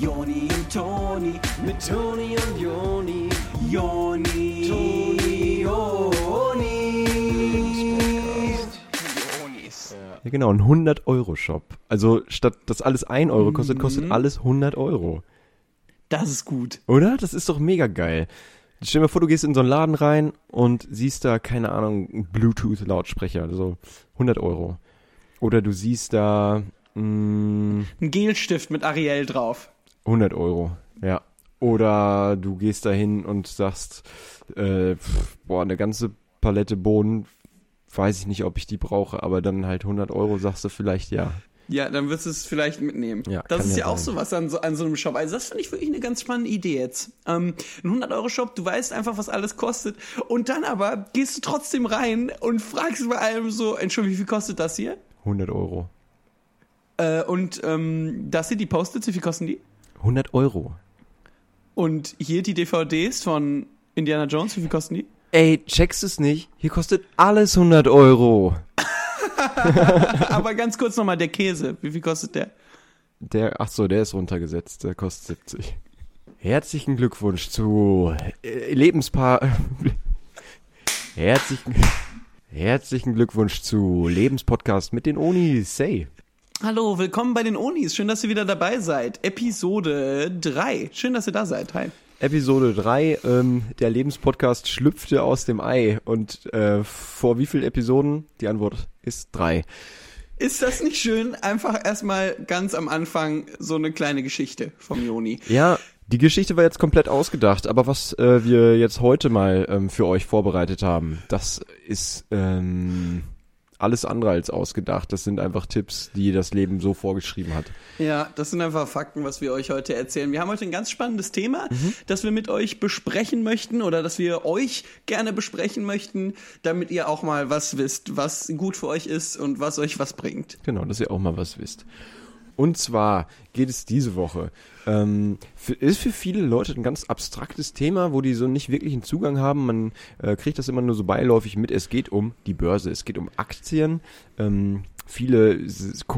Joni und Toni, mit Toni und Joni, Joni, Toni, Joni. Ja, genau, ein 100-Euro-Shop. Also statt dass alles 1 Euro kostet, kostet alles 100 Euro. Das ist gut. Oder? Das ist doch mega geil. Stell dir mal vor, du gehst in so einen Laden rein und siehst da, keine Ahnung, einen Bluetooth-Lautsprecher, also 100 Euro. Oder du siehst da mh, Ein Gelstift mit Ariel drauf. 100 Euro, ja. Oder du gehst da hin und sagst, äh, pf, boah, eine ganze Palette Bohnen, weiß ich nicht, ob ich die brauche, aber dann halt 100 Euro sagst du vielleicht ja. Ja, dann wirst du es vielleicht mitnehmen. Ja, das ist ja, ja auch sowas an so, an so einem Shop. Also das finde ich wirklich eine ganz spannende Idee jetzt. Ähm, ein 100-Euro-Shop, du weißt einfach, was alles kostet. Und dann aber gehst du trotzdem rein und fragst bei allem so, Entschuldigung, wie viel kostet das hier? 100 Euro. Äh, und ähm, das hier, die Post-its, wie viel kosten die? 100 Euro. Und hier die DVDs von Indiana Jones, wie viel kosten die? Ey, checkst es nicht? Hier kostet alles 100 Euro. aber ganz kurz nochmal, der Käse, wie viel kostet der? Der, ach so, der ist runtergesetzt, der kostet 70. Herzlichen Glückwunsch zu äh, Lebenspaar. Herzlichen, herzlichen Glückwunsch zu Lebenspodcast mit den Onis. Say. Hallo, willkommen bei den Onis. Schön, dass ihr wieder dabei seid. Episode 3. Schön, dass ihr da seid. Hi. Episode 3, ähm, der Lebenspodcast schlüpfte aus dem Ei. Und äh, vor wie vielen Episoden? Die Antwort ist drei. Ist das nicht schön? Einfach erstmal ganz am Anfang so eine kleine Geschichte vom Joni. Ja, die Geschichte war jetzt komplett ausgedacht, aber was äh, wir jetzt heute mal ähm, für euch vorbereitet haben, das ist ähm, alles andere als ausgedacht. Das sind einfach Tipps, die das Leben so vorgeschrieben hat. Ja, das sind einfach Fakten, was wir euch heute erzählen. Wir haben heute ein ganz spannendes Thema, das wir mit euch besprechen möchten oder das wir euch gerne besprechen möchten, damit ihr auch mal was wisst, was gut für euch ist und was euch was bringt. Genau, dass ihr auch mal was wisst. Und zwar geht es diese Woche. Ähm, für, ist für viele Leute ein ganz abstraktes Thema, wo die so nicht wirklich einen Zugang haben. Man äh, kriegt das immer nur so beiläufig mit. Es geht um die Börse, es geht um Aktien. Ähm, viele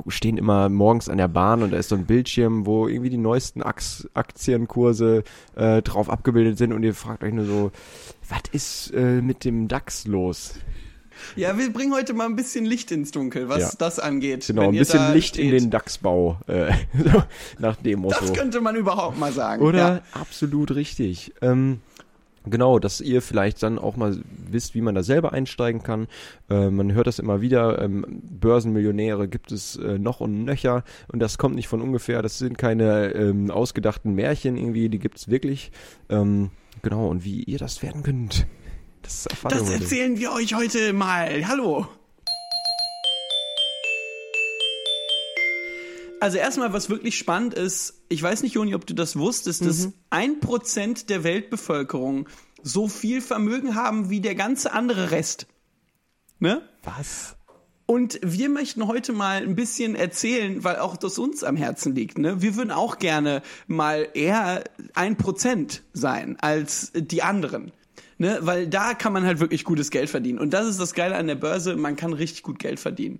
stehen immer morgens an der Bahn und da ist so ein Bildschirm, wo irgendwie die neuesten Aktienkurse äh, drauf abgebildet sind und ihr fragt euch nur so, was ist äh, mit dem DAX los? Ja, wir bringen heute mal ein bisschen Licht ins Dunkel, was Ja. das angeht. Genau, ein bisschen Licht in steht. den DAX-Bau, äh, nach dem Motto. Das könnte man überhaupt mal sagen. Oder? Ja. Absolut richtig. Ähm, genau, dass ihr vielleicht dann auch mal wisst, wie man da selber einsteigen kann. Äh, man hört das immer wieder, ähm, Börsenmillionäre gibt es äh, noch und nöcher und das kommt nicht von ungefähr. Das sind keine ähm, ausgedachten Märchen irgendwie, die gibt es wirklich. Ähm, genau, und wie ihr das werden könnt, das Das erzählen wir euch heute mal. Hallo. Also erstmal, was wirklich spannend ist, ich weiß nicht, Joni, ob du das wusstest, dass ein Prozent der Weltbevölkerung so viel Vermögen haben wie der ganze andere Rest. Ne? Was? Und wir möchten heute mal ein bisschen erzählen, weil auch das uns am Herzen liegt. Ne? Wir würden auch gerne mal eher ein Prozent sein als die anderen. Ne? Weil da kann man halt wirklich gutes Geld verdienen. Und das ist das Geile an der Börse, man kann richtig gut Geld verdienen.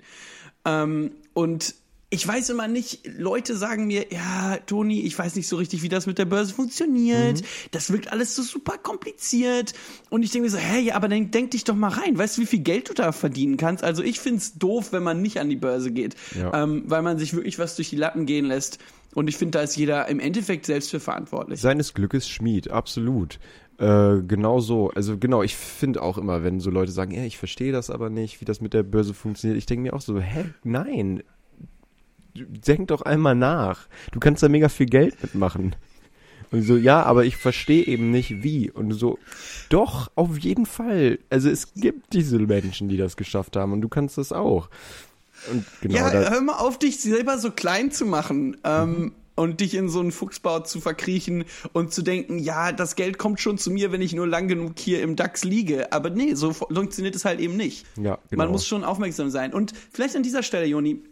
Ähm, und ich weiß immer nicht, Leute sagen mir, ja, Toni, ich weiß nicht so richtig, wie das mit der Börse funktioniert. Das wirkt alles so super kompliziert. Und ich denke mir so, hä, ja, aber dann denk dich doch mal rein. Weißt du, wie viel Geld du da verdienen kannst? Also ich find's doof, wenn man nicht an die Börse geht, Ja. ähm, weil man sich wirklich was durch die Lappen gehen lässt. Und ich finde, da ist jeder im Endeffekt selbst für verantwortlich. Seines Glückes Schmied, absolut. Äh, genau so. Also genau, ich finde auch immer, wenn so Leute sagen, ja, ich verstehe das aber nicht, wie das mit der Börse funktioniert, ich denke mir auch so, hä, nein. Denk doch einmal nach. Du kannst da mega viel Geld mitmachen. Und so, ja, aber ich verstehe eben nicht, wie. Und so, doch, auf jeden Fall. Also es gibt diese Menschen, die das geschafft haben und du kannst das auch. Und genau, ja, hör mal auf, dich selber so klein zu machen. Ähm, und dich in so einen Fuchsbau zu verkriechen und zu denken, ja, das Geld kommt schon zu mir, wenn ich nur lang genug hier im DAX liege. Aber nee, so fu- funktioniert es halt eben nicht. Ja, genau. Man muss schon aufmerksam sein. Und vielleicht an dieser Stelle, Joni,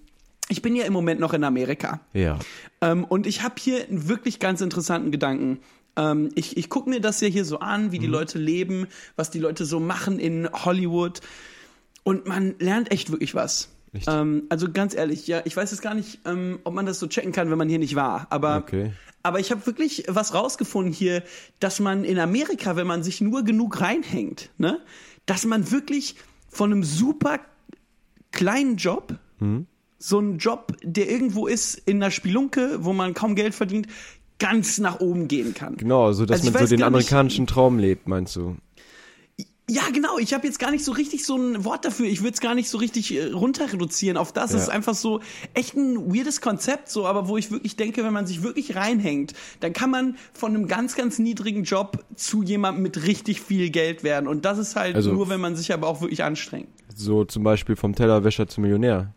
ich bin ja im Moment noch in Amerika. ja. Ähm, und ich habe hier einen wirklich ganz interessanten Gedanken. Ähm, ich ich gucke mir das ja hier so an, wie die Leute leben, was die Leute so machen in Hollywood. Und man lernt echt wirklich was. Echt? Ähm, also ganz ehrlich, ja, ich weiß jetzt gar nicht, ähm, ob man das so checken kann, wenn man hier nicht war. Aber Okay. aber ich habe wirklich was rausgefunden hier, dass man in Amerika, wenn man sich nur genug reinhängt, ne, dass man wirklich von einem super kleinen Job, so ein Job, der irgendwo ist in einer Spielunke, wo man kaum Geld verdient, ganz nach oben gehen kann. Genau, so dass Also man so den gar nicht- amerikanischen Traum lebt, meinst du? Ja, genau. Ich habe jetzt gar nicht so richtig so ein Wort dafür. Ich würde es gar nicht so richtig äh, runter reduzieren auf das. Ja. Es ist einfach so echt ein weirdes Konzept, so, aber wo ich wirklich denke, wenn man sich wirklich reinhängt, dann kann man von einem ganz, ganz niedrigen Job zu jemandem mit richtig viel Geld werden. Und das ist halt Also- nur, wenn man sich aber auch wirklich anstrengt. So zum Beispiel vom Tellerwäscher zum Millionär.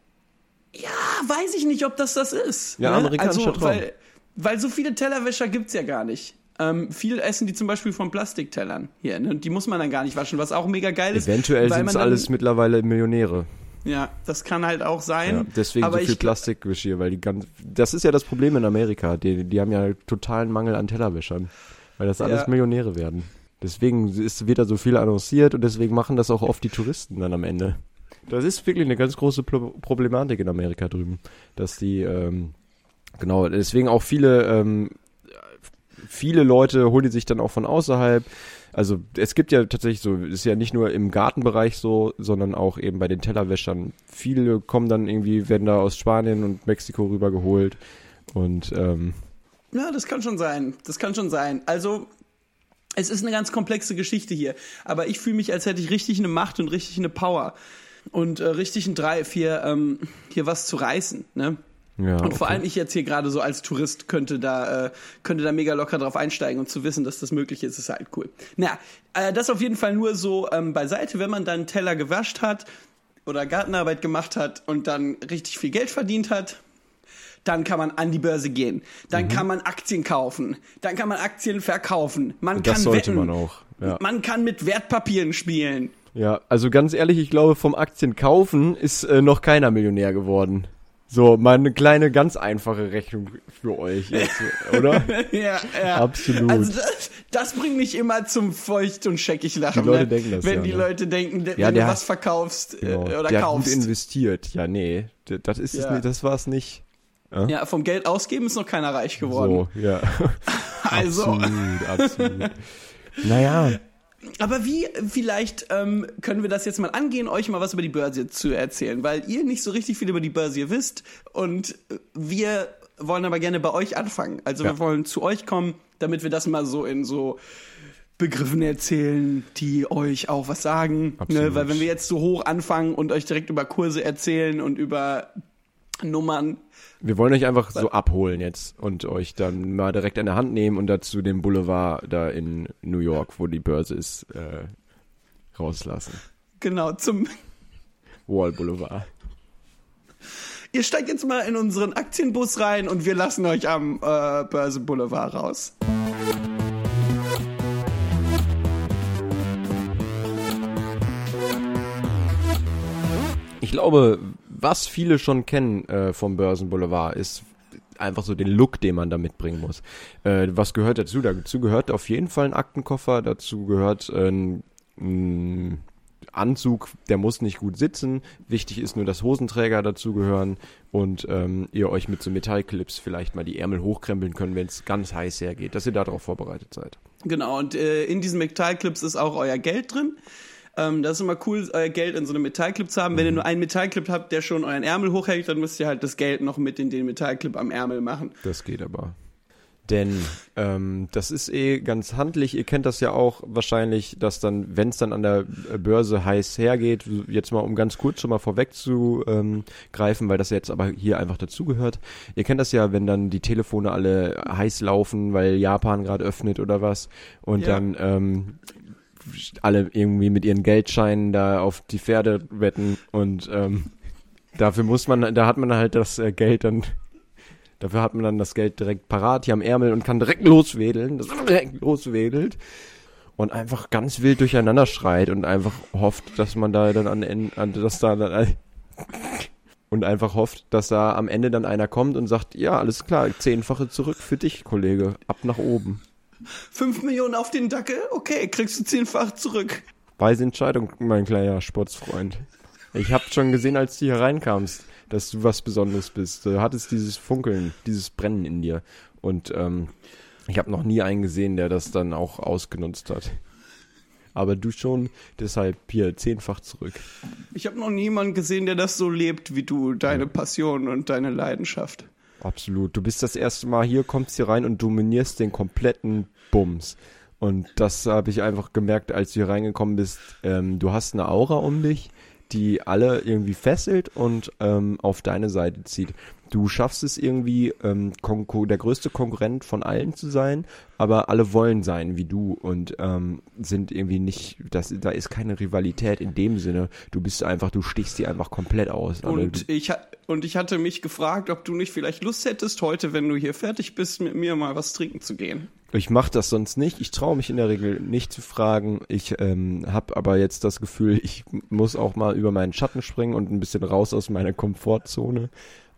Ja, weiß ich nicht, ob das das ist. Ja, amerikanischer also, Traum. Weil, weil so viele Tellerwäscher gibt's ja gar nicht. Ähm, viel essen die zum Beispiel von Plastiktellern hier. Ne? Und die muss man dann gar nicht waschen, was auch mega geil ist. Eventuell sind es alles mittlerweile Millionäre. Ja, das kann halt auch sein. Ja, deswegen aber so viel Plastikgeschirr, weil die ganz, das ist ja das Problem in Amerika. Die, die haben ja totalen Mangel an Tellerwäschern, weil das alles Ja. Millionäre werden. Deswegen ist, wird da so viel annonciert und deswegen machen das auch oft die Touristen dann am Ende. Das ist wirklich eine ganz große Pro Problematik in Amerika drüben, dass die, ähm, genau, deswegen auch viele, ähm, viele Leute holen die sich dann auch von außerhalb. Also es gibt ja tatsächlich so, ist ja nicht nur im Gartenbereich so, sondern auch eben bei den Tellerwäschern. Viele kommen dann irgendwie, werden da aus Spanien und Mexiko rübergeholt. Und ähm, Ja, das kann schon sein. Das kann schon sein. Also, es ist eine ganz komplexe Geschichte hier. Aber ich fühle mich, als hätte ich richtig eine Macht und richtig eine Power. Und äh, richtig einen Drive, hier, ähm, hier was zu reißen. Ne? ja. Und vor okay. allem ich jetzt hier gerade so als Tourist könnte da, äh, könnte da mega locker drauf einsteigen und zu wissen, dass das möglich ist, ist halt cool. Naja, äh, das auf jeden Fall nur so ähm, beiseite, wenn man dann Teller gewascht hat oder Gartenarbeit gemacht hat und dann richtig viel Geld verdient hat, dann kann man an die Börse gehen. Dann Mhm. kann man Aktien kaufen. Dann kann man Aktien verkaufen. Man das kann sollte wetten. man auch. Ja. Man kann mit Wertpapieren spielen. Ja, also ganz ehrlich, ich glaube, vom Aktien kaufen ist äh, noch keiner Millionär geworden. So, mal eine kleine, ganz einfache Rechnung für euch jetzt, oder? ja, ja. Absolut. Also das, das bringt mich immer zum Feucht und scheckig lachen. Die Leute ne? denken das, Wenn ja, die ne? Leute denken, de- Ja, wenn du hat- was verkaufst Genau. äh, oder Der hat gut kaufst. investiert. Ja, nee, das ist es Ja. nicht, das war's nicht. Ja, vom Geld ausgeben ist noch keiner reich geworden. So, ja. Also, Absolut, absolut. naja, aber wie vielleicht ähm, können wir das jetzt mal angehen, euch mal was über die Börse zu erzählen, weil ihr nicht so richtig viel über die Börse wisst und wir wollen aber gerne bei euch anfangen. Also Ja. wir wollen zu euch kommen, damit wir das mal so in so Begriffen erzählen, die euch auch was sagen. Ne? Weil wenn wir jetzt so hoch anfangen und euch direkt über Kurse erzählen und über Nummern, wir wollen euch einfach so abholen jetzt und euch dann mal direkt an der Hand nehmen und dazu den Boulevard da in New York, wo die Börse ist, äh, rauslassen. genau, zum Wall Boulevard. Ihr steigt jetzt mal in unseren Aktienbus rein und wir lassen euch am äh, Börse Boulevard raus. Ich glaube, was viele schon kennen äh, vom Börsenboulevard ist einfach so den Look, den man da mitbringen muss. Äh, was gehört dazu? Dazu gehört auf jeden Fall ein Aktenkoffer, dazu gehört äh, ein, ein Anzug, der muss nicht gut sitzen. Wichtig ist nur, dass Hosenträger dazu gehören und ähm, ihr euch mit so Metallclips vielleicht mal die Ärmel hochkrempeln können, wenn es ganz heiß hergeht, dass ihr darauf vorbereitet seid. Genau, und äh, in diesen Metallclips ist auch euer Geld drin. Ähm, das ist immer cool, euer Geld in so einem Metallclip zu haben. Wenn ihr nur einen Metallclip habt, der schon euren Ärmel hochhält, dann müsst ihr halt das Geld noch mit in den Metallclip am Ärmel machen. Das geht aber. Denn ähm, das ist eh ganz handlich. Ihr kennt das ja auch wahrscheinlich, dass dann, wenn es dann an der Börse heiß hergeht, jetzt mal um ganz kurz schon mal vorweg zu ähm, greifen, weil das jetzt aber hier einfach dazugehört. Ihr kennt das ja, wenn dann die Telefone alle heiß laufen, weil Japan gerade öffnet oder was und Ja. dann ähm, alle irgendwie mit ihren Geldscheinen da auf die Pferde wetten und ähm, dafür muss man, da hat man halt das äh, Geld dann Dafür hat man dann das Geld direkt parat hier am Ärmel und kann direkt loswedeln, das direkt loswedelt und einfach ganz wild durcheinander schreit und einfach hofft, dass man da dann an, an dass da dann und einfach hofft, dass da am Ende dann einer kommt und sagt, ja, alles klar, zehnfache zurück für dich, Kollege, ab nach oben. Fünf Millionen auf den Dackel? Okay, kriegst du zehnfach zurück. Weise Entscheidung, mein kleiner Sportsfreund. Ich hab schon gesehen, als du hier reinkamst. dass du was Besonderes bist. Du hattest dieses Funkeln, dieses Brennen in dir. Und ähm, ich habe noch nie einen gesehen, der das dann auch ausgenutzt hat. Aber du schon, deshalb hier zehnfach zurück. Ich habe noch niemanden gesehen, der das so lebt wie du, deine Passion und deine Leidenschaft. Absolut. Du bist das erste Mal hier, kommst hier rein und dominierst den kompletten Bums. Und das habe ich einfach gemerkt, als du hier reingekommen bist. Ähm, du hast eine Aura um dich, die alle irgendwie fesselt und ähm, auf deine Seite zieht. Du schaffst es irgendwie, ähm, der größte Konkurrent von allen zu sein, aber alle wollen sein wie du und ähm, sind irgendwie nicht, das, da ist keine Rivalität in dem Sinne. Du bist einfach, du stichst die einfach komplett aus. Und du, ich, und ich hatte mich gefragt, ob du nicht vielleicht Lust hättest, heute, wenn du hier fertig bist, mit mir mal was trinken zu gehen. Ich mache das sonst nicht. Ich traue mich in der Regel nicht zu fragen. Ich ähm, habe aber jetzt das Gefühl, ich muss auch mal über meinen Schatten springen und ein bisschen raus aus meiner Komfortzone.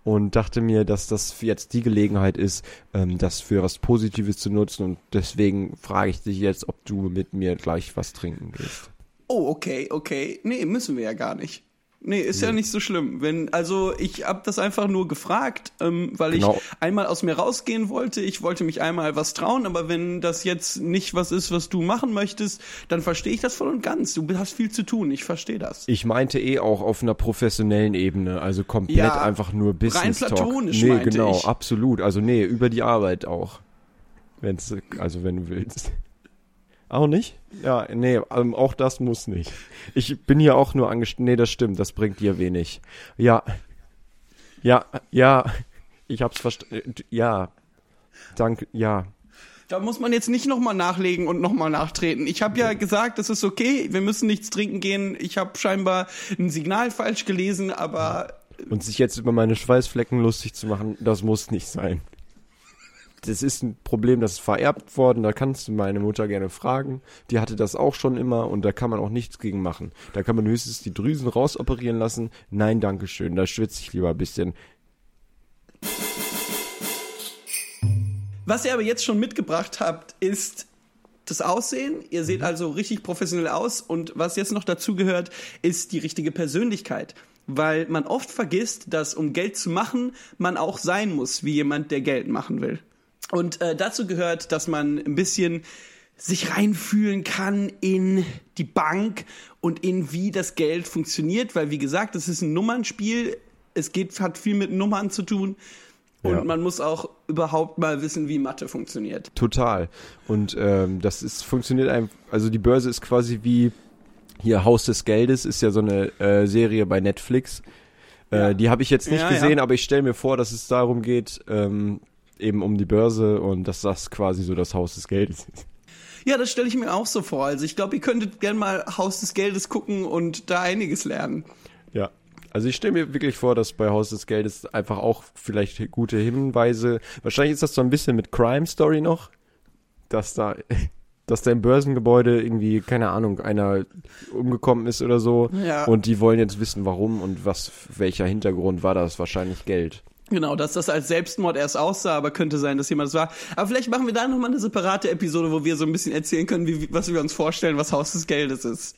Und dachte mir, dass das jetzt die Gelegenheit ist, ähm, das für was Positives zu nutzen. Und deswegen frage ich dich jetzt, ob du mit mir gleich was trinken gehst. Oh, okay, okay. Nee, müssen wir ja gar nicht. Nee, ist ja nicht so schlimm. Wenn, also ich habe das einfach nur gefragt, ähm, weil Genau. ich einmal aus mir rausgehen wollte. Ich wollte mich einmal was trauen, aber wenn das jetzt nicht was ist, was du machen möchtest, dann verstehe ich das voll und ganz. Du hast viel zu tun, ich verstehe das. Ich meinte eh auch auf einer professionellen Ebene, also komplett Ja, einfach nur Business Talk. platonisch nee, meinte genau, ich. absolut. Also nee, über die Arbeit auch. Wenn's, also wenn du willst. Auch nicht? Ja, nee, ähm, auch das muss nicht. Ich bin hier auch nur angestellt. Nee, das stimmt, das bringt dir wenig. Ja. Ja, ja. Ich hab's verstanden. Ja. Danke, ja. Da muss man jetzt nicht nochmal nachlegen und nochmal nachtreten. Ich habe ja gesagt, es ist okay, wir müssen nichts trinken gehen. Ich habe scheinbar ein Signal falsch gelesen, aber Und sich jetzt über meine Schweißflecken lustig zu machen, das muss nicht sein. Das ist ein Problem, das ist vererbt worden, da kannst du meine Mutter gerne fragen. Die hatte das auch schon immer und da kann man auch nichts gegen machen. Da kann man höchstens die Drüsen rausoperieren lassen. Nein, Dankeschön, da schwitze ich lieber ein bisschen. Was ihr aber jetzt schon mitgebracht habt, ist das Aussehen. Ihr seht also richtig professionell aus und was jetzt noch dazu gehört, ist die richtige Persönlichkeit. Weil man oft vergisst, dass um Geld zu machen, man auch sein muss, wie jemand, der Geld machen will. Und äh, dazu gehört, dass man ein bisschen sich reinfühlen kann in die Bank und in wie das Geld funktioniert, weil wie gesagt, das ist ein Nummernspiel. Es geht, hat viel mit Nummern zu tun. Und Ja. man muss auch überhaupt mal wissen, wie Mathe funktioniert. Total. Und ähm, das ist funktioniert einfach, also die Börse ist quasi wie hier Haus des Geldes, ist ja so eine äh, Serie bei Netflix. Äh, Ja. Die habe ich jetzt nicht ja. gesehen, aber ich stelle mir vor, dass es darum geht, ähm, eben um die Börse und dass das quasi so das Haus des Geldes ist. Ja, das stelle ich mir auch so vor. Also ich glaube, ihr könntet gern mal Haus des Geldes gucken und da einiges lernen. Ja. Also ich stelle mir wirklich vor, dass bei Haus des Geldes einfach auch vielleicht gute Hinweise, wahrscheinlich ist das so ein bisschen mit Crime Story noch, dass da, dass da im Börsengebäude irgendwie, keine Ahnung, einer umgekommen ist oder so. Ja. Und die wollen jetzt wissen, warum und was, welcher Hintergrund war das? Wahrscheinlich Geld. Genau, dass das als Selbstmord erst aussah, aber könnte sein, dass jemand es war. Aber vielleicht machen wir da nochmal eine separate Episode, wo wir so ein bisschen erzählen können, wie, was wir uns vorstellen, was Haus des Geldes ist.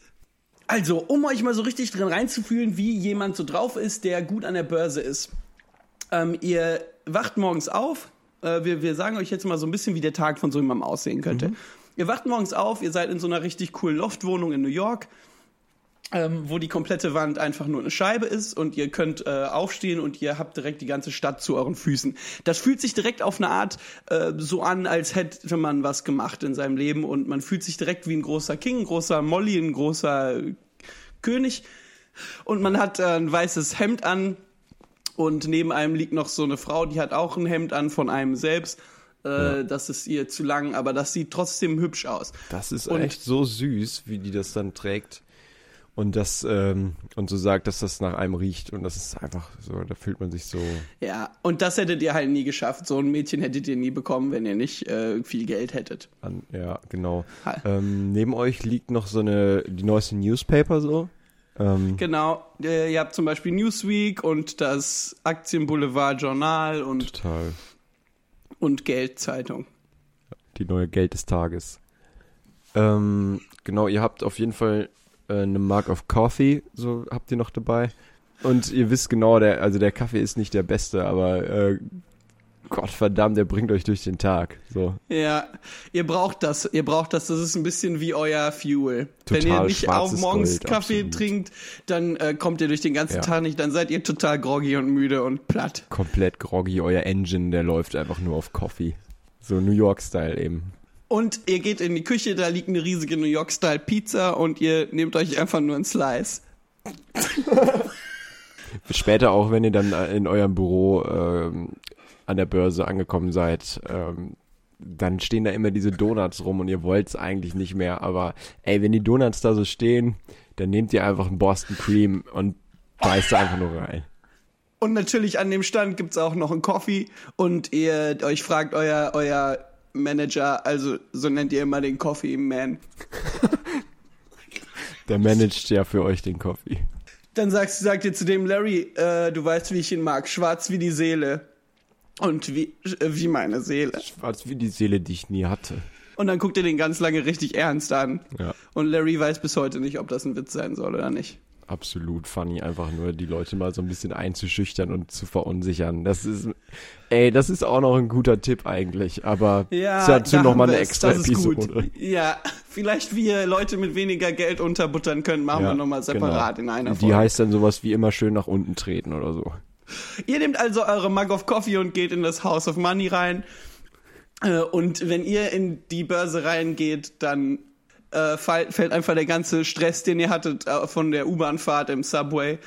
Also, um euch mal so richtig drin reinzufühlen, wie jemand so drauf ist, der gut an der Börse ist. Ähm, ihr wacht morgens auf. Äh, wir, wir sagen euch jetzt mal so ein bisschen, wie der Tag von so jemandem aussehen könnte. Ihr wacht morgens auf, ihr seid in so einer richtig coolen Loftwohnung in New York ähm, wo die komplette Wand einfach nur eine Scheibe ist und ihr könnt äh, aufstehen und ihr habt direkt die ganze Stadt zu euren Füßen. Das fühlt sich direkt auf eine Art äh, so an, als hätte man was gemacht in seinem Leben und man fühlt sich direkt wie ein großer King, ein großer Molly, ein großer äh, König und man hat äh, ein weißes Hemd an und neben einem liegt noch so eine Frau, die hat auch ein Hemd an von einem selbst. Äh, Das ist ihr zu lang, aber das sieht trotzdem hübsch aus. Das ist Und- echt so süß, wie die das dann trägt. Und das, ähm, und so sagt, dass das nach einem riecht. Und das ist einfach so, da fühlt man sich so. Ja, und das hättet ihr halt nie geschafft. So ein Mädchen hättet ihr nie bekommen, wenn ihr nicht äh, viel Geld hättet. An, ja, genau. Ähm, neben euch liegt noch so eine, die neueste Newspaper so. Ähm, Genau, äh, ihr habt zum Beispiel Newsweek und das Aktienboulevard Journal und, total. und Geldzeitung. Die neue Geld des Tages. Ähm, genau, ihr habt auf jeden Fall äh, eine Mark of Coffee, so habt ihr noch dabei. Und ihr wisst genau, der, also der Kaffee ist nicht der beste, aber äh, Gott verdammt, der bringt euch durch den Tag. So. Ja, ihr braucht das. Ihr braucht das. Das ist ein bisschen wie euer Fuel. Wenn ihr Total nicht schwarzes morgens Gold, Kaffee absolut. trinkt, dann äh, kommt ihr durch den ganzen Ja. Tag nicht. Dann seid ihr total groggy und müde und platt. Komplett groggy, euer Engine, der läuft einfach nur auf Coffee. So New York-Style eben. Und ihr geht in die Küche, da liegt eine riesige New York-Style Pizza und ihr nehmt euch einfach nur einen Slice. Später auch, wenn ihr dann äh, in eurem Büro ähm, an der Börse angekommen seid, ähm, dann stehen da immer diese Donuts rum und ihr wollt's eigentlich nicht mehr. Aber ey, wenn die Donuts da so stehen, dann nehmt ihr einfach einen Boston Cream und beißt da einfach nur rein. Und natürlich an dem Stand gibt's auch noch einen Coffee und ihr euch fragt euer, euer Manager, also so nennt ihr immer den Coffee Man. Der managt ja für euch den Coffee. Dann sagst, sagt ihr zu dem Larry, äh, du weißt, wie ich ihn mag, schwarz wie die Seele. Und wie, äh, wie meine Seele. Schwarz wie die Seele, die ich nie hatte. Und dann guckt er den ganz lange richtig ernst an. Ja. Und Larry weiß bis heute nicht, ob das ein Witz sein soll oder nicht. Absolut funny, einfach nur die Leute mal so ein bisschen einzuschüchtern und zu verunsichern. Das ist, ey, das ist auch noch ein guter Tipp eigentlich, aber Ja, dazu da noch haben mal eine extra das ist Episode. Gut. Ja, vielleicht wie ihr Leute mit weniger Geld unterbuttern können, machen wir nochmal separat in einer Die Folge. heißt dann sowas wie immer schön nach unten treten oder so. Ihr nehmt also eure Mug of Coffee und geht in das House of Money rein. Äh, Und wenn ihr in die Börse reingeht, dann äh, fällt einfach der ganze Stress, den ihr hattet äh, von der U-Bahn-Fahrt im Subway,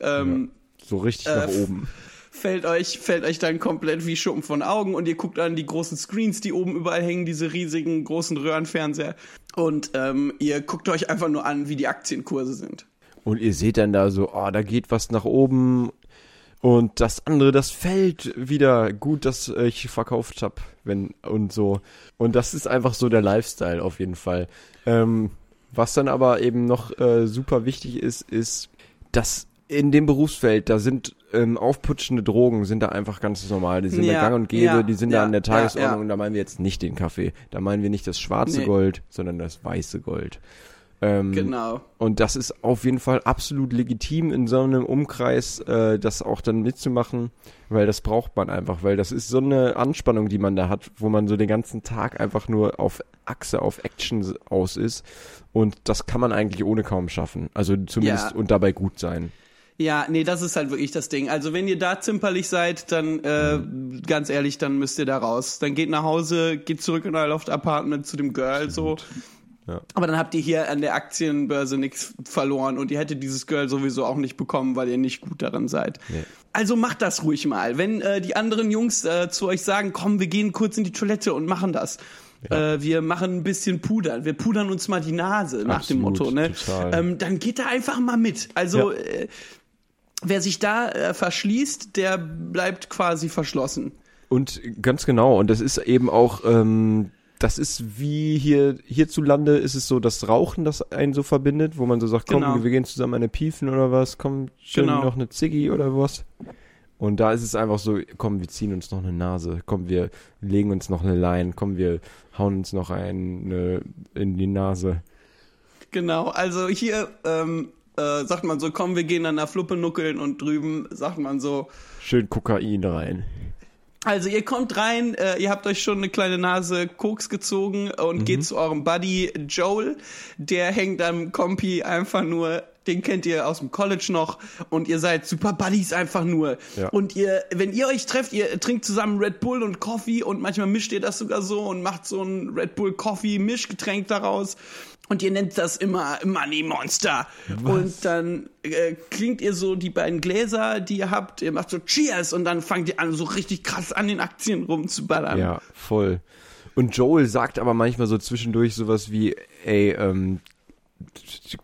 ähm, So richtig Äh, nach oben. fällt euch fällt euch dann komplett wie Schuppen von Augen und ihr guckt an die großen Screens, die oben überall hängen, diese riesigen großen Röhrenfernseher und ähm, ihr guckt euch einfach nur an, wie die Aktienkurse sind. Und ihr seht dann da so, oh, da geht was nach oben und das andere, das fällt wieder. Gut, dass ich verkauft hab, wenn und so. Und das ist einfach so der Lifestyle auf jeden Fall. Ähm, was dann aber eben noch äh, super wichtig ist, ist, dass in dem Berufsfeld, da sind ähm, aufputschende Drogen, sind da einfach ganz normal. Die sind Ja, da gang und gäbe, ja, die sind ja, da an der Tagesordnung ja. und da meinen wir jetzt nicht den Kaffee. Da meinen wir nicht das schwarze Nee. Gold, sondern das weiße Gold. Ähm, Genau. und das ist auf jeden Fall absolut legitim in so einem Umkreis, äh, das auch dann mitzumachen, weil das braucht man einfach, weil das ist so eine Anspannung, die man da hat, wo man so den ganzen Tag einfach nur auf Achse, auf Action aus ist. Und das kann man eigentlich ohne kaum schaffen. Also zumindest Ja. und dabei gut sein. Ja, nee, das ist halt wirklich das Ding. Also wenn ihr da zimperlich seid, dann äh, ganz ehrlich, dann müsst ihr da raus. Dann geht nach Hause, geht zurück in euer Loft Apartment zu dem Girl so. Ja. Aber dann habt ihr hier an der Aktienbörse nichts verloren und ihr hättet dieses Girl sowieso auch nicht bekommen, weil ihr nicht gut darin seid. Nee. Also macht das ruhig mal. Wenn äh, die anderen Jungs äh, zu euch sagen, komm, wir gehen kurz in die Toilette und machen das. Äh, wir machen ein bisschen Pudern. Wir pudern uns mal die Nase nach dem Absolut, Motto. Ne? Ähm, dann geht da einfach mal mit. Also Ja. äh, wer sich da äh, verschließt, der bleibt quasi verschlossen. Und ganz genau, und das ist eben auch, ähm, das ist wie hier, hierzulande ist es so das Rauchen, das einen so verbindet, wo man so sagt, komm, Genau. wir gehen zusammen eine Piefen oder was, komm, schön Genau. noch eine Ziggy oder was. Und da ist es einfach so, komm, wir ziehen uns noch eine Nase, komm, wir legen uns noch eine Line, komm, wir hauen uns noch eine in die Nase. Genau, also hier ähm, äh, sagt man so, komm, wir gehen an der Fluppe nuckeln und drüben sagt man so, Schön Kokain rein. Also ihr kommt rein, äh, ihr habt euch schon eine kleine Nase Koks gezogen und geht zu eurem Buddy Joel. Der hängt am Kompi einfach nur, den kennt ihr aus dem College noch und ihr seid super Buddies einfach nur. Ja. Und ihr, wenn ihr euch trefft, ihr trinkt zusammen Red Bull und Coffee und manchmal mischt ihr das sogar so und macht so ein Red Bull Coffee Mischgetränk daraus. Und ihr nennt das immer Money Monster. Und dann äh, klingt ihr so die beiden Gläser, die ihr habt, ihr macht so Cheers und dann fangt ihr an, so richtig krass an den Aktien rumzuballern. Ja, voll. Und Joel sagt aber manchmal so zwischendurch sowas wie, ey, ähm,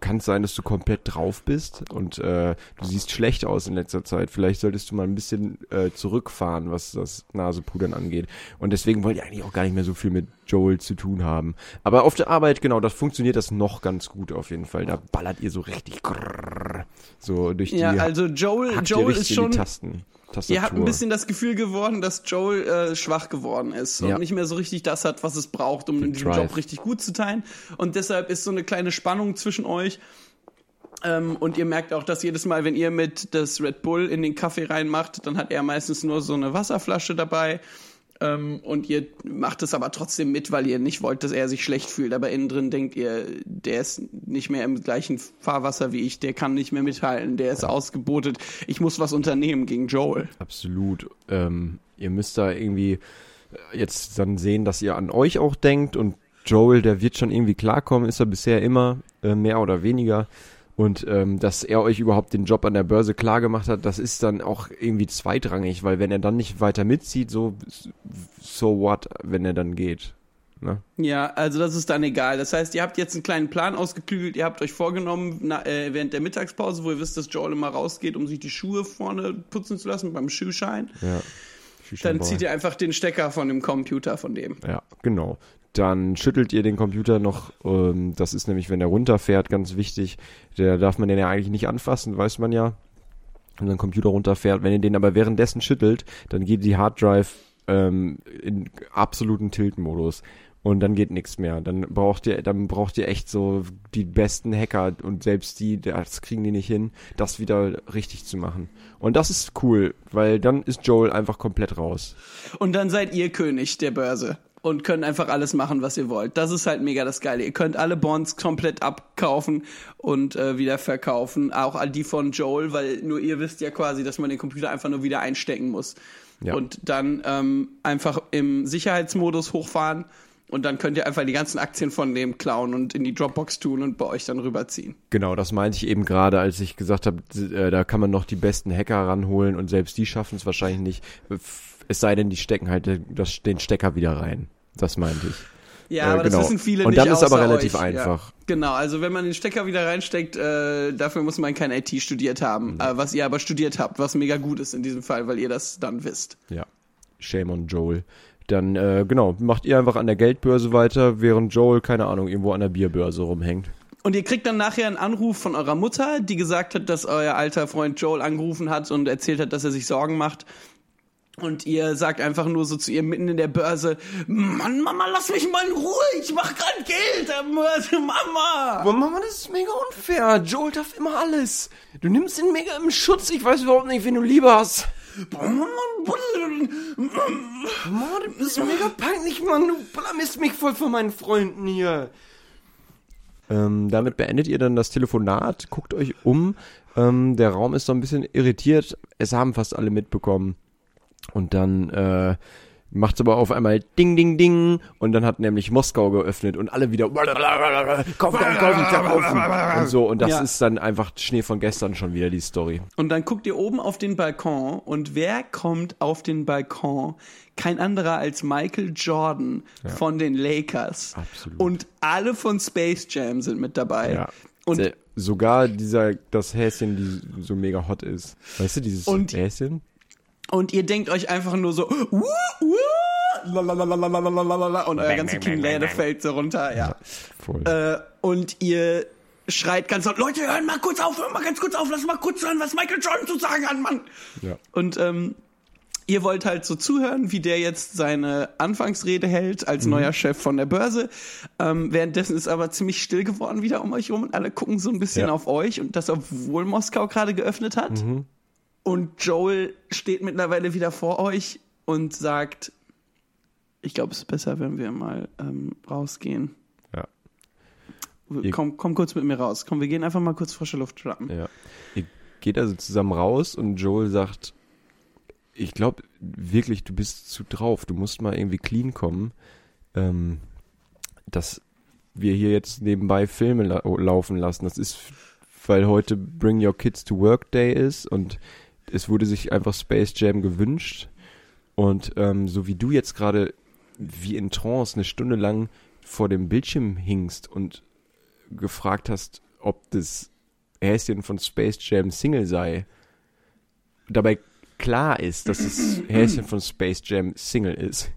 kann es sein, dass du komplett drauf bist und äh, du siehst schlecht aus in letzter Zeit. Vielleicht solltest du mal ein bisschen äh, zurückfahren, was das Nasepudern angeht. Und deswegen wollt ihr eigentlich auch gar nicht mehr so viel mit Joel zu tun haben. Aber auf der Arbeit, genau, das funktioniert das noch ganz gut auf jeden Fall. Da ballert ihr so richtig so durch die Ja, also Joel, Joel ist schon. die Tasten. Tastatur. Ihr habt ein bisschen das Gefühl geworden, dass Joel äh, schwach geworden ist Ja. und nicht mehr so richtig das hat, was es braucht, um Drive. Job richtig gut zu teilen. Und deshalb ist so eine kleine Spannung zwischen euch. Ähm, und ihr merkt auch, dass jedes Mal, wenn ihr mit das Red Bull in den Kaffee reinmacht, dann hat er meistens nur so eine Wasserflasche dabei. Ähm, und ihr macht es aber trotzdem mit, weil ihr nicht wollt, dass er sich schlecht fühlt. Aber innen drin denkt ihr, der ist nicht mehr im gleichen Fahrwasser wie ich, der kann nicht mehr mithalten, der ist ausgebotet. Ich muss was unternehmen gegen Joel. Absolut. Ähm, ihr müsst da irgendwie äh, jetzt dann sehen, dass ihr an euch auch denkt und Joel, der wird schon irgendwie klarkommen, ist er bisher immer, äh, mehr oder weniger. Und ähm, dass er euch überhaupt den Job an der Börse klar gemacht hat, das ist dann auch irgendwie zweitrangig, weil wenn er dann nicht weiter mitzieht, so so what, wenn er dann geht. Ne? Ja, also das ist dann egal. Das heißt, ihr habt jetzt einen kleinen Plan ausgeklügelt, ihr habt euch vorgenommen, na, äh, während der Mittagspause, wo ihr wisst, dass Joel immer rausgeht, um sich die Schuhe vorne putzen zu lassen beim Schuhschein, Ja. dann zieht ihr einfach den Stecker von dem Computer von dem. Ja, genau. Dann schüttelt ihr den Computer noch, ähm, das ist nämlich, wenn er runterfährt, ganz wichtig. Der darf man den ja eigentlich nicht anfassen, weiß man ja. Wenn ein Computer runterfährt. Wenn ihr den aber währenddessen schüttelt, dann geht die Harddrive ähm, in absoluten Tilt-Modus. Und dann geht nichts mehr. Dann braucht ihr, dann braucht ihr echt so die besten Hacker und selbst die, das kriegen die nicht hin, das wieder richtig zu machen. Und das ist cool, weil dann ist Joel einfach komplett raus. Und dann seid ihr König der Börse und könnt einfach alles machen, was ihr wollt. Das ist halt mega das Geile. Ihr könnt alle Bonds komplett abkaufen und äh, wieder verkaufen, auch all die von Joel, weil nur ihr wisst ja quasi, dass man den Computer einfach nur wieder einstecken muss. Ja. Und dann ähm, einfach im Sicherheitsmodus hochfahren und dann könnt ihr einfach die ganzen Aktien von dem klauen und in die Dropbox tun und bei euch dann rüberziehen. Genau, das meinte ich eben gerade, als ich gesagt habe, äh, da kann man noch die besten Hacker ranholen und selbst die schaffen es wahrscheinlich nicht. Es sei denn, die stecken halt den Stecker wieder rein. Das meinte ich. Ja, Äh, aber genau. das wissen viele Und nicht dann ist aber relativ euch. einfach. Ja. Genau, also wenn man den Stecker wieder reinsteckt, äh, dafür muss man kein IT studiert haben, äh, was ihr aber studiert habt, was mega gut ist in diesem Fall, weil ihr das dann wisst. Ja. Shame on Joel. Dann, äh, genau, macht ihr einfach an der Geldbörse weiter, während Joel, keine Ahnung, irgendwo an der Bierbörse rumhängt. Und ihr kriegt dann nachher einen Anruf von eurer Mutter, die gesagt hat, dass euer alter Freund Joel angerufen hat und erzählt hat, dass er sich Sorgen macht. Und ihr sagt einfach nur so zu ihr mitten in der Börse, Mann, Mama, lass mich mal in Ruhe, ich mach grad Geld, Mama. Aber Mama, das ist mega unfair. Joel darf immer alles. Du nimmst ihn mega im Schutz. Ich weiß überhaupt nicht, wen du lieber hast. Mann, du bist mega peinlich, Mann. Du blamierst mich voll von meinen Freunden hier. Ähm, damit beendet ihr dann das Telefonat, guckt euch um. Ähm, der Raum ist so ein bisschen irritiert. Es haben fast alle mitbekommen. Und dann äh, macht's aber auf einmal Ding, Ding, Ding. Und dann hat nämlich Moskau geöffnet und alle wieder kaufen, kaufen, kaufen, kaufen. Und so. Und das Ja. ist dann einfach Schnee von gestern schon wieder die Story. Und dann guckt ihr oben auf den Balkon und wer kommt auf den Balkon? Kein anderer als Michael Jordan von den Lakers. Absolut. Und alle von Space Jam sind mit dabei. Ja. Und Se- sogar dieser, das Häschen, die so mega hot ist. Weißt du, dieses Und- Häschen? Und ihr denkt euch einfach nur so, wuh, lalalalalalala, und euer ganze Kinnlade fällt so runter, ja. Voll. Äh, und ihr schreit ganz laut, Leute, hören mal kurz auf, hören mal ganz kurz auf, lass mal kurz hören, was Michael Jordan zu sagen hat, Mann. ja. Und ähm, ihr wollt halt so zuhören, wie der jetzt seine Anfangsrede hält als neuer Chef von der Börse. Ähm, währenddessen ist aber ziemlich still geworden wieder um euch rum und alle gucken so ein bisschen Ja. auf euch und das, obwohl Moskau gerade geöffnet hat. Und Joel steht mittlerweile wieder vor euch und sagt, ich glaube, es ist besser, wenn wir mal ähm, rausgehen. Ja. Komm, komm kurz mit mir raus. Komm, wir gehen einfach mal kurz frische Luft schnappen. Ja. Ihr geht also zusammen raus und Joel sagt, ich glaube wirklich, du bist zu drauf. Du musst mal irgendwie clean kommen. Ähm, dass wir hier jetzt nebenbei Filme la laufen lassen. Das ist, weil heute Bring Your Kids to Work Day ist und es wurde sich einfach Space Jam gewünscht. Und ähm, so wie du jetzt gerade wie in Trance eine Stunde lang vor dem Bildschirm hingst und gefragt hast, ob das Häschen von Space Jam Single sei, dabei klar ist, dass das Häschen von Space Jam Single ist.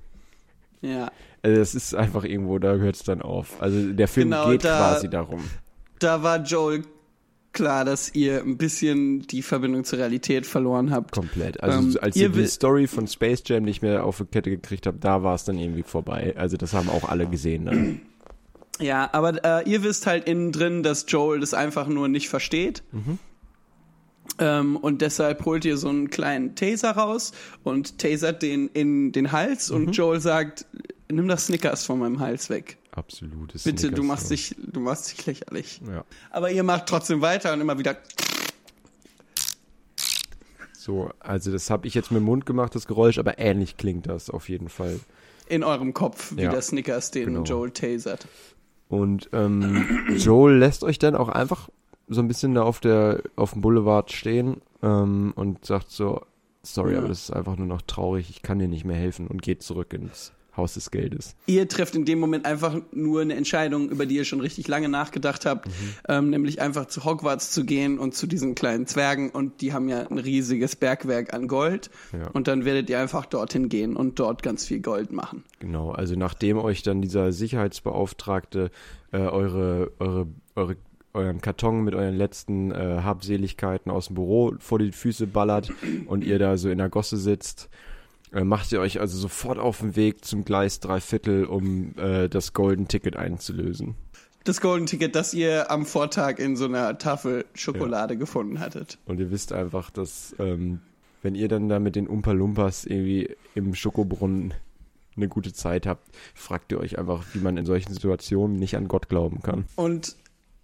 Ja. Also das ist einfach irgendwo, da hört es dann auf. Also der Film Genau, geht da- quasi darum. Da war Joel klar, dass ihr ein bisschen die Verbindung zur Realität verloren habt. Komplett. Also Ähm, als ihr die Story von Space Jam nicht mehr auf die Kette gekriegt habt, da war es dann irgendwie vorbei. Also das haben auch alle gesehen. Dann. Ja, aber äh, ihr wisst halt innen drin, dass Joel das einfach nur nicht versteht. Ähm, und deshalb holt ihr so einen kleinen Taser raus und tasert den in den Hals und Joel sagt, nimm das Snickers von meinem Hals weg. Absolutes Bitte, du machst dich, du machst dich lächerlich. Ja. Aber ihr macht trotzdem weiter und immer wieder. So, also das habe ich jetzt mit dem Mund gemacht, das Geräusch, aber ähnlich klingt das auf jeden Fall. in eurem Kopf, wie Ja, der Snickers den genau. Joel tasert. Und ähm, Joel lässt euch dann auch einfach so ein bisschen da auf der auf dem Boulevard stehen ähm, und sagt so, sorry, Ja. aber das ist einfach nur noch traurig, ich kann dir nicht mehr helfen und geht zurück ins Haus des Geldes. Ihr trefft in dem Moment einfach nur eine Entscheidung, über die ihr schon richtig lange nachgedacht habt, Mhm. ähm, nämlich einfach zu Hogwarts zu gehen und zu diesen kleinen Zwergen und die haben ja ein riesiges Bergwerk an Gold Ja. und dann werdet ihr einfach dorthin gehen und dort ganz viel Gold machen. Genau, also nachdem euch dann dieser Sicherheitsbeauftragte äh, eure, eure, eure, euren Karton mit euren letzten äh, Habseligkeiten aus dem Büro vor die Füße ballert und ihr da so in der Gosse sitzt, macht ihr euch also sofort auf den Weg zum Gleis drei Viertel, um äh, das Golden Ticket einzulösen. Das Golden Ticket, das ihr am Vortag in so einer Tafel Schokolade gefunden hattet. Und ihr wisst einfach, dass ähm, wenn ihr dann da mit den Umpa Lumpas irgendwie im Schokobrunnen eine gute Zeit habt, fragt ihr euch einfach, wie man in solchen Situationen nicht an Gott glauben kann. Und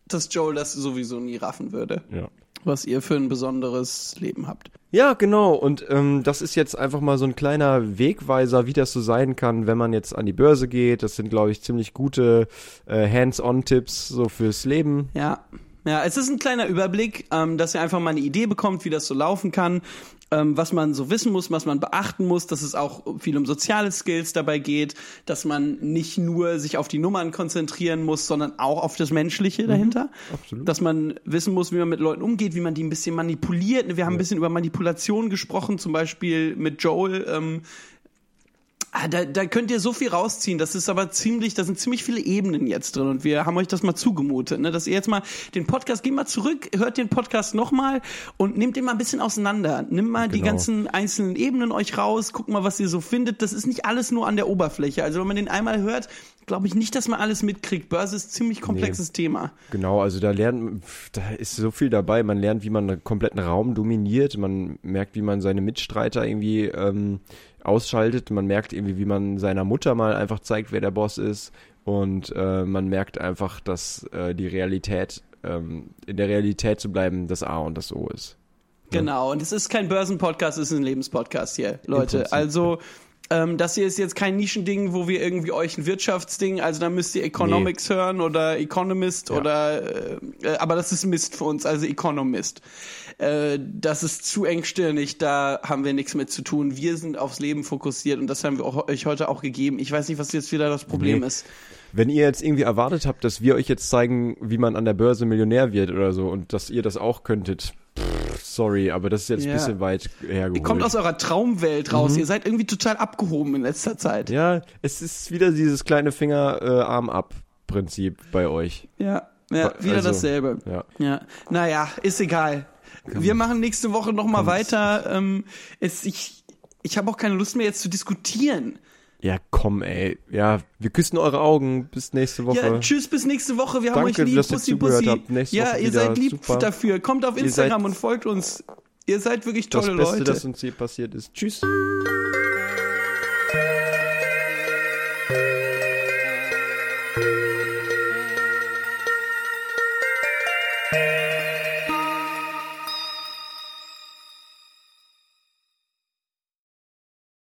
dass Joel das sowieso nie raffen würde, Ja. was ihr für ein besonderes Leben habt. Ja, genau. Und ähm, das ist jetzt einfach mal so ein kleiner Wegweiser, wie das so sein kann, wenn man jetzt an die Börse geht. Das sind, glaube ich, ziemlich gute äh, Hands-on-Tipps so fürs Leben. Ja. Ja, es ist ein kleiner Überblick, ähm, dass ihr einfach mal eine Idee bekommt, wie das so laufen kann, ähm, was man so wissen muss, was man beachten muss, dass es auch viel um soziale Skills dabei geht, dass man nicht nur sich auf die Nummern konzentrieren muss, sondern auch auf das Menschliche dahinter. absolut. Dass man wissen muss, wie man mit Leuten umgeht, wie man die ein bisschen manipuliert. Wir haben ein bisschen über Manipulation gesprochen, zum Beispiel mit Joel. Ähm, Ah, da, da könnt ihr so viel rausziehen. Das ist aber ziemlich, da sind ziemlich viele Ebenen jetzt drin und wir haben euch das mal zugemutet, ne? dass ihr jetzt mal den Podcast, geht mal zurück, hört den Podcast nochmal und nehmt den mal ein bisschen auseinander. Nimmt mal die Genau. ganzen einzelnen Ebenen euch raus, guckt mal, was ihr so findet. Das ist nicht alles nur an der Oberfläche. Also wenn man den einmal hört, glaube ich nicht, dass man alles mitkriegt. Börse ist ein ziemlich komplexes Thema. Genau, also da lernt, da ist so viel dabei. Man lernt, wie man einen kompletten Raum dominiert. Man merkt, wie man seine Mitstreiter irgendwie ähm, ausschaltet. Man merkt irgendwie, wie man seiner Mutter mal einfach zeigt, wer der Boss ist. Und äh, man merkt einfach, dass äh, die Realität, ähm, in der Realität zu bleiben, das A und das O ist. Genau, und es ist kein Börsenpodcast, es ist ein Lebenspodcast hier, Leute. Also, ähm, das hier ist jetzt kein Nischending, wo wir irgendwie euch ein Wirtschaftsding, also da müsst ihr Economics hören oder Economist Ja. oder, äh, aber das ist Mist für uns, also Economist. Äh, das ist zu engstirnig, da haben wir nichts mit zu tun. Wir sind aufs Leben fokussiert und das haben wir auch, euch heute auch gegeben. Ich weiß nicht, was jetzt wieder das Problem Nee. ist. Wenn ihr jetzt irgendwie erwartet habt, dass wir euch jetzt zeigen, wie man an der Börse Millionär wird oder so und dass ihr das auch könntet, sorry, aber das ist jetzt Ja. ein bisschen weit hergeholt. Ihr kommt aus eurer Traumwelt raus. Ihr seid irgendwie total abgehoben in letzter Zeit. Mhm. Ja, es ist wieder dieses kleine Finger-Arm-Ab-Prinzip bei euch. Ja, ja wieder Also, dasselbe. Ja. Ja, naja, ist egal. Wir machen nächste Woche noch mal weiter. Ähm, es, ich ich habe auch keine Lust mehr jetzt zu diskutieren. Ja, komm, ey. Ja, wir küssen eure Augen. Bis nächste Woche. Ja, tschüss, bis nächste Woche. Wir haben Danke, euch lieb. dass ihr Bussi, habt. Nächste ja, Woche ihr wieder. seid lieb Super. dafür. Kommt auf Instagram seid- und folgt uns. Ihr seid wirklich das tolle Beste, Leute. das uns je passiert ist. Tschüss.